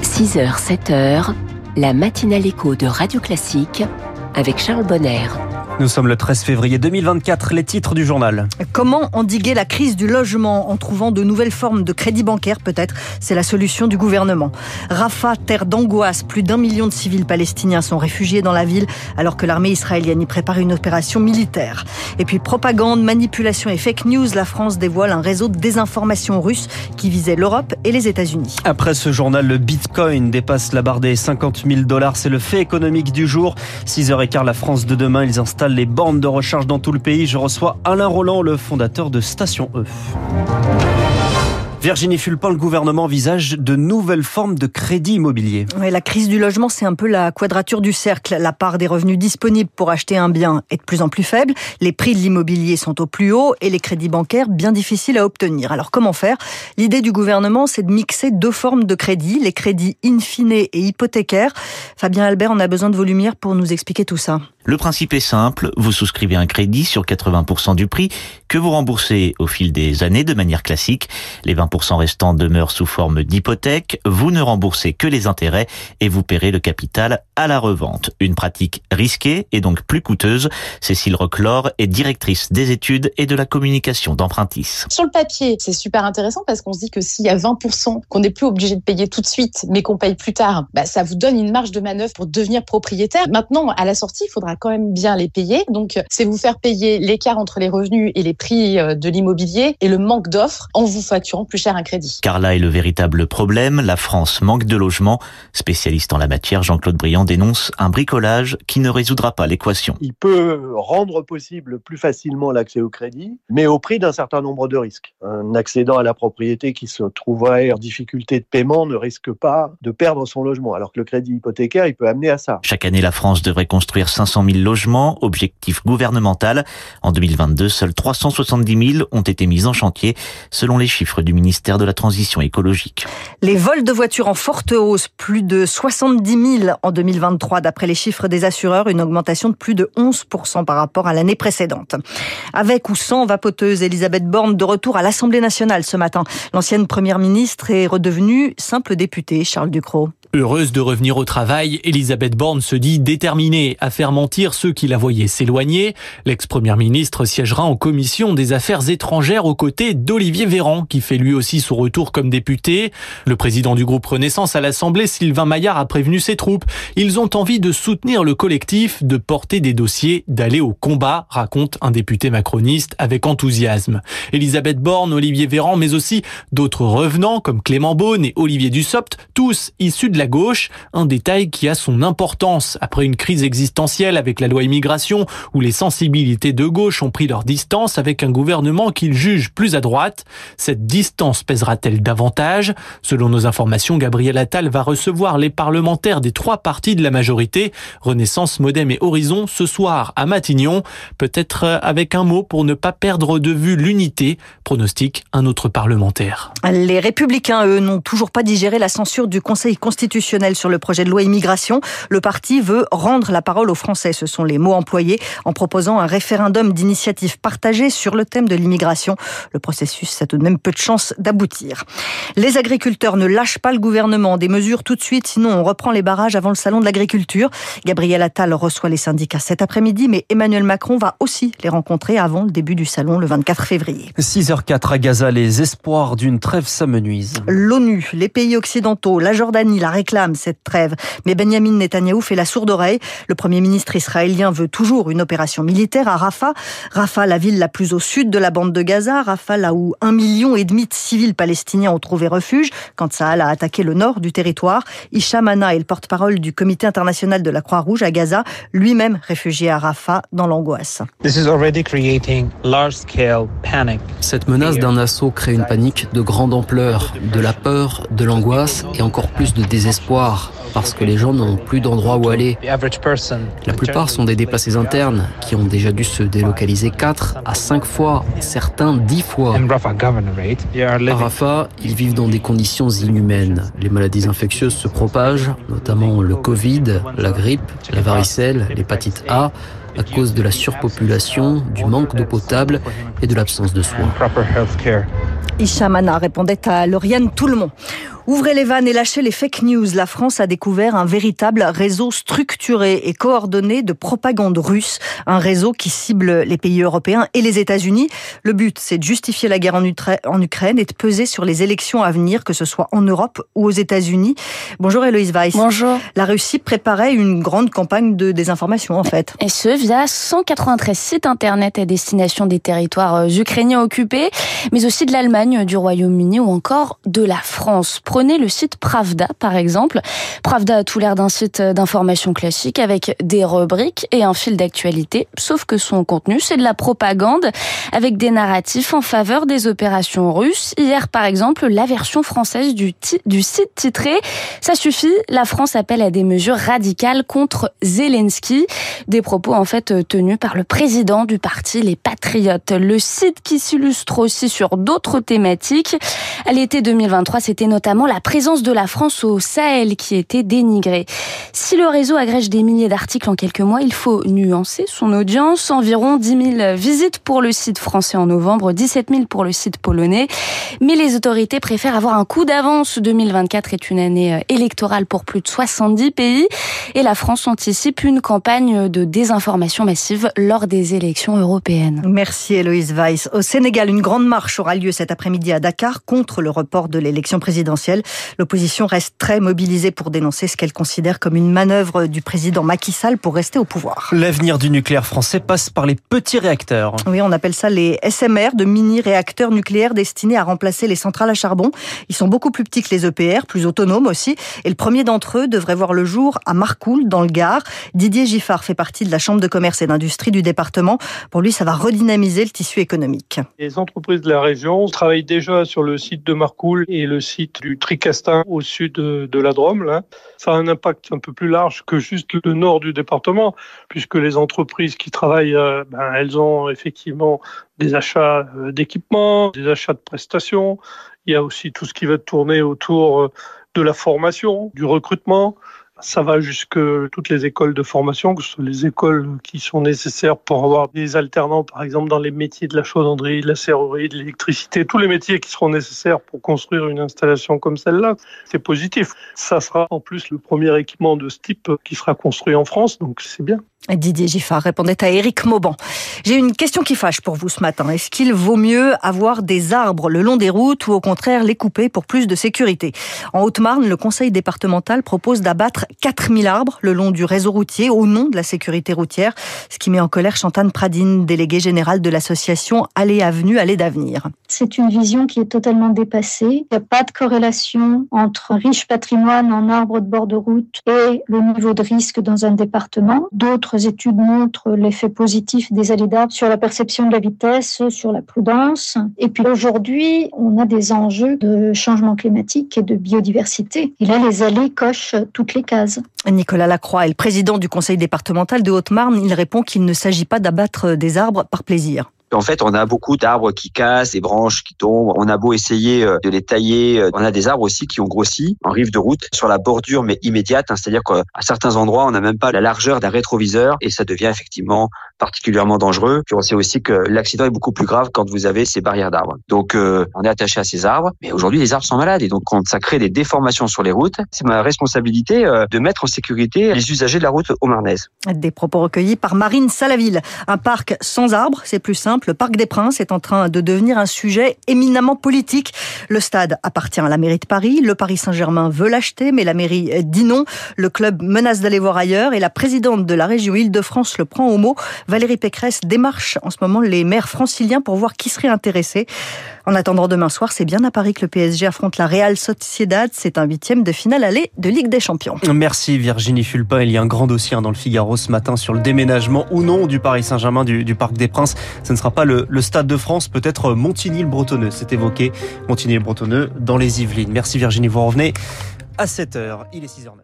6 h 7h, la matinale écho de Radio Classique avec Charles Bonner. Nous sommes le 13 février 2024, les titres du journal. Comment endiguer la crise du logement en trouvant de nouvelles formes de crédit bancaire peut-être? C'est la solution du gouvernement. Rafah, terre d'angoisse, plus d'un million de civils palestiniens sont réfugiés dans la ville alors que l'armée israélienne y prépare une opération militaire. Et puis propagande, manipulation et fake news, la France dévoile un réseau de désinformation russe qui visait l'Europe et les États-Unis. Après ce journal, le Bitcoin dépasse la barre des 50 000 dollars. C'est le fait économique du jour. 6h15, la France de demain, ils installent les bornes de recharge dans tout le pays. Je reçois Alain Roland, le fondateur de Station E. Virginie Fulpin, le gouvernement envisage de nouvelles formes de crédit immobilier. la crise du logement, c'est un peu la quadrature du cercle. La part des revenus disponibles pour acheter un bien est de plus en plus faible, les prix de l'immobilier sont au plus haut et les crédits bancaires bien difficiles à obtenir. Alors comment faire? L'idée du gouvernement, c'est de mixer deux formes de crédit, les crédits in fine et hypothécaires. Fabien Albert, on a besoin de vos lumières pour nous expliquer tout ça. Le principe est simple, vous souscrivez un crédit sur 80% du prix que vous remboursez au fil des années de manière classique. Les 20% restants demeurent sous forme d'hypothèque, vous ne remboursez que les intérêts et vous paierez le capital à la revente. Une pratique risquée et donc plus coûteuse. Cécile Roclore est directrice des études et de la communication d'Empruntis. Sur le papier, c'est super intéressant parce qu'on se dit que s'il y a 20% qu'on n'est plus obligé de payer tout de suite mais qu'on paye plus tard, bah, ça vous donne une marge de manœuvre pour devenir propriétaire. Maintenant, à la sortie, il faudra quand même bien les payer. Donc, c'est vous faire payer l'écart entre les revenus et les prix euh, de l'immobilier et le manque d'offres en vous facturant plus cher un crédit. Car là est le véritable problème. La France manque de logements. Spécialiste en la matière, Jean-Claude Briand dénonce un bricolage qui ne résoudra pas l'équation. Il peut rendre possible plus facilement l'accès au crédit, mais au prix d'un certain nombre de risques. Un accédant à la propriété qui se trouverait en difficulté de paiement ne risque pas de perdre son logement, alors que le crédit hypothécaire, il peut amener à ça. Chaque année, la France devrait construire 500 000 logements, objectif gouvernemental. En 2022, seuls 370 000 ont été mis en chantier, selon les chiffres du ministère de la Transition écologique. Les vols de voitures en forte hausse, plus de 70 000 en 2023, d'après les chiffres des assureurs, une augmentation de plus de 11% par rapport à l'année précédente. Avec ou sans vapoteuse, Elisabeth Borne de retour à l'Assemblée nationale ce matin. L'ancienne première ministre est redevenue simple députée, Charles Ducrot. Heureuse de revenir au travail, Elisabeth Borne se dit déterminée à faire mentir ceux qui la voyaient s'éloigner. L'ex-première ministre siégera en commission des affaires étrangères aux côtés d'Olivier Véran, qui fait lui aussi son retour comme député. Le président du groupe Renaissance à l'Assemblée, Sylvain Maillard, a prévenu ses troupes. Ils ont envie de soutenir le collectif, de porter des dossiers, d'aller au combat, raconte un député macroniste avec enthousiasme. Elisabeth Borne, Olivier Véran, mais aussi d'autres revenants comme Clément Beaune et Olivier Dussopt, tous issus de la gauche, un détail qui a son importance après une crise existentielle avec la loi immigration où les sensibilités de gauche ont pris leur distance avec un gouvernement qu'ils jugent plus à droite. Cette distance pèsera-t-elle davantage? Selon nos informations, Gabriel Attal va recevoir les parlementaires des trois partis de la majorité, Renaissance, Modem et Horizon, ce soir à Matignon, peut-être avec un mot pour ne pas perdre de vue l'unité, pronostique un autre parlementaire. Les républicains, eux, n'ont toujours pas digéré la censure du Conseil constitutionnel sur le projet de loi immigration. Le parti veut rendre la parole aux Français. Ce sont les mots employés en proposant un référendum d'initiative partagée sur le thème de l'immigration. Le processus a tout de même peu de chances d'aboutir. Les agriculteurs ne lâchent pas le gouvernement. Des mesures tout de suite, sinon on reprend les barrages avant le salon de l'agriculture. Gabriel Attal reçoit les syndicats cet après-midi, mais Emmanuel Macron va aussi les rencontrer avant le début du salon le 24 février. 6h04 à Gaza, les espoirs d'une trêve s'amenuisent. L'ONU, les pays occidentaux, la Jordanie, la réclame cette trêve. Mais Benjamin Netanyahou fait la sourde oreille. Le Premier ministre israélien veut toujours une opération militaire à Rafah. Rafah, la ville la plus au sud de la bande de Gaza. Rafah, là où un million et demi de civils palestiniens ont trouvé refuge quand Sahel a attaqué le nord du territoire. Hicham Anna est le porte-parole du Comité international de la Croix-Rouge à Gaza, lui-même réfugié à Rafah dans l'angoisse. Cette menace d'un assaut crée une panique de grande ampleur, de la peur, de l'angoisse et encore plus de désespoir parce que les gens n'ont plus d'endroit où aller. La plupart sont des déplacés internes qui ont déjà dû se délocaliser 4 à 5 fois, certains 10 fois. À Rafah, ils vivent dans des conditions inhumaines. Les maladies infectieuses se propagent, notamment le Covid, la grippe, la varicelle, l'hépatite A. à cause de la surpopulation, du manque d'eau potable et de l'absence de soins. Ishamana répondait à Lauriane Toulmont. Ouvrez les vannes et lâchez les fake news. La France a découvert un véritable réseau structuré et coordonné de propagande russe, un réseau qui cible les pays européens et les États-Unis. Le but, c'est de justifier la guerre en, Ukraine et de peser sur les élections à venir, que ce soit en Europe ou aux États-Unis. Bonjour Héloïse Weiss. Bonjour. La Russie préparait une grande campagne de désinformation en fait. Et ce, via 193 sites internet à destination des territoires euh, ukrainiens occupés, mais aussi de l'Allemagne, du Royaume-Uni ou encore de la France. Prenez le site Pravda, par exemple. Pravda a tout l'air d'un site d'information classique avec des rubriques et un fil d'actualité, sauf que son contenu, c'est de la propagande avec des narratifs en faveur des opérations russes. Hier, par exemple, la version française du, du site titré « Ça suffit, la France appelle à des mesures radicales contre Zelensky ». Des propos, en fait, tenus par le président du parti Les Patriotes. Le site qui s'illustre aussi sur d'autres thématiques. À l'été 2023, c'était notamment la présence de la France au Sahel qui était dénigrée. Si le réseau agrège des milliers d'articles en quelques mois, il faut nuancer son audience. Environ 10 000 visites pour le site français en novembre, 17 000 pour le site polonais. Mais les autorités préfèrent avoir un coup d'avance. 2024 est une année euh, électorale pour plus de 70 pays et la France anticipe une campagne de désinformation massive lors des élections européennes. Merci Héloïse Weiss. Au Sénégal, une grande marche aura lieu cet après-midi à Dakar contre le report de l'élection présidentielle. L'opposition reste très mobilisée pour dénoncer ce qu'elle considère comme une manœuvre du président Macky Sall pour rester au pouvoir. L'avenir du nucléaire français passe par les petits réacteurs. Oui, on appelle ça les SMR, de mini-réacteurs nucléaires destinés à remplacer les centrales à charbon. Ils sont beaucoup plus petits que les EPR, plus autonomes aussi. Et le premier d'entre eux devrait voir le jour à Marcoule, dans le Gard. Didier Giffard fait partie de la Chambre de commerce et d'industrie du département. Pour lui, ça va redynamiser le tissu économique. Les entreprises de la région travaillent déjà sur le site de Marcoule et le site du Tricastin au sud de, la Drôme. Ça a un impact un peu plus large que juste le nord du département, puisque les entreprises qui travaillent, euh, ben, elles ont effectivement des achats euh, d'équipements, des achats de prestations. Il y a aussi tout ce qui va tourner autour euh, de la formation, du recrutement. Ça va jusque toutes les écoles de formation, que ce soit les écoles qui sont nécessaires pour avoir des alternants, par exemple dans les métiers de la chaudronnerie, de la serrurerie, de l'électricité, tous les métiers qui seront nécessaires pour construire une installation comme celle-là. C'est positif. Ça sera en plus le premier équipement de ce type qui sera construit en France, donc c'est bien. Didier Giffard répondait à Éric Mauban. J'ai une question qui fâche pour vous ce matin. Est-ce qu'il vaut mieux avoir des arbres le long des routes ou au contraire les couper pour plus de sécurité? En Haute-Marne, le conseil départemental propose d'abattre 4000 arbres le long du réseau routier au nom de la sécurité routière, ce qui met en colère Chantane Pradine, déléguée générale de l'association Allée Avenue, Allée d'Avenir. C'est une vision qui est totalement dépassée. Il n'y a pas de corrélation entre riche patrimoine en arbres de bord de route et le niveau de risque dans un département. D'autres études montrent l'effet positif des allées d'arbres sur la perception de la vitesse, sur la prudence. Et puis aujourd'hui, on a des enjeux de changement climatique et de biodiversité. Et là, les allées cochent toutes les cases. Nicolas Lacroix est le président du conseil départemental de Haute-Marne. Il répond qu'il ne s'agit pas d'abattre des arbres par plaisir. En fait, on a beaucoup d'arbres qui cassent, des branches qui tombent. On a beau essayer euh, de les tailler, euh, on a des arbres aussi qui ont grossi en rive de route sur la bordure, mais immédiate. Hein. C'est-à-dire qu'à certains endroits, on n'a même pas la largeur d'un rétroviseur et ça devient effectivement particulièrement dangereux. Puis on sait aussi que l'accident est beaucoup plus grave quand vous avez ces barrières d'arbres. Donc euh, on est attaché à ces arbres, mais aujourd'hui les arbres sont malades et donc ça crée des déformations sur les routes, c'est ma responsabilité de mettre en sécurité les usagers de la route au Marnaise. Des propos recueillis par Marine Salaville. Un parc sans arbres, c'est plus simple le Parc des Princes est en train de devenir un sujet éminemment politique. Le stade appartient à la mairie de Paris. Le Paris Saint-Germain veut l'acheter, mais la mairie dit non. Le club menace d'aller voir ailleurs et la présidente de la région Île-de-France le prend au mot. Valérie Pécresse démarche en ce moment les maires franciliens pour voir qui serait intéressé. En attendant demain soir, c'est bien à Paris que le PSG affronte la Real Sociedad. C'est un huitième de finale aller de Ligue des Champions. Merci Virginie Fulpin. Il y a un grand dossier hein, dans le Figaro ce matin sur le déménagement ou non du Paris Saint-Germain du, Parc des Princes. Ce ne sera pas le, Stade de France, peut-être Montigny-le-Bretonneux. C'est évoqué Montigny-le-Bretonneux dans les Yvelines. Merci Virginie. Vous revenez à 7h. Il est 6h09.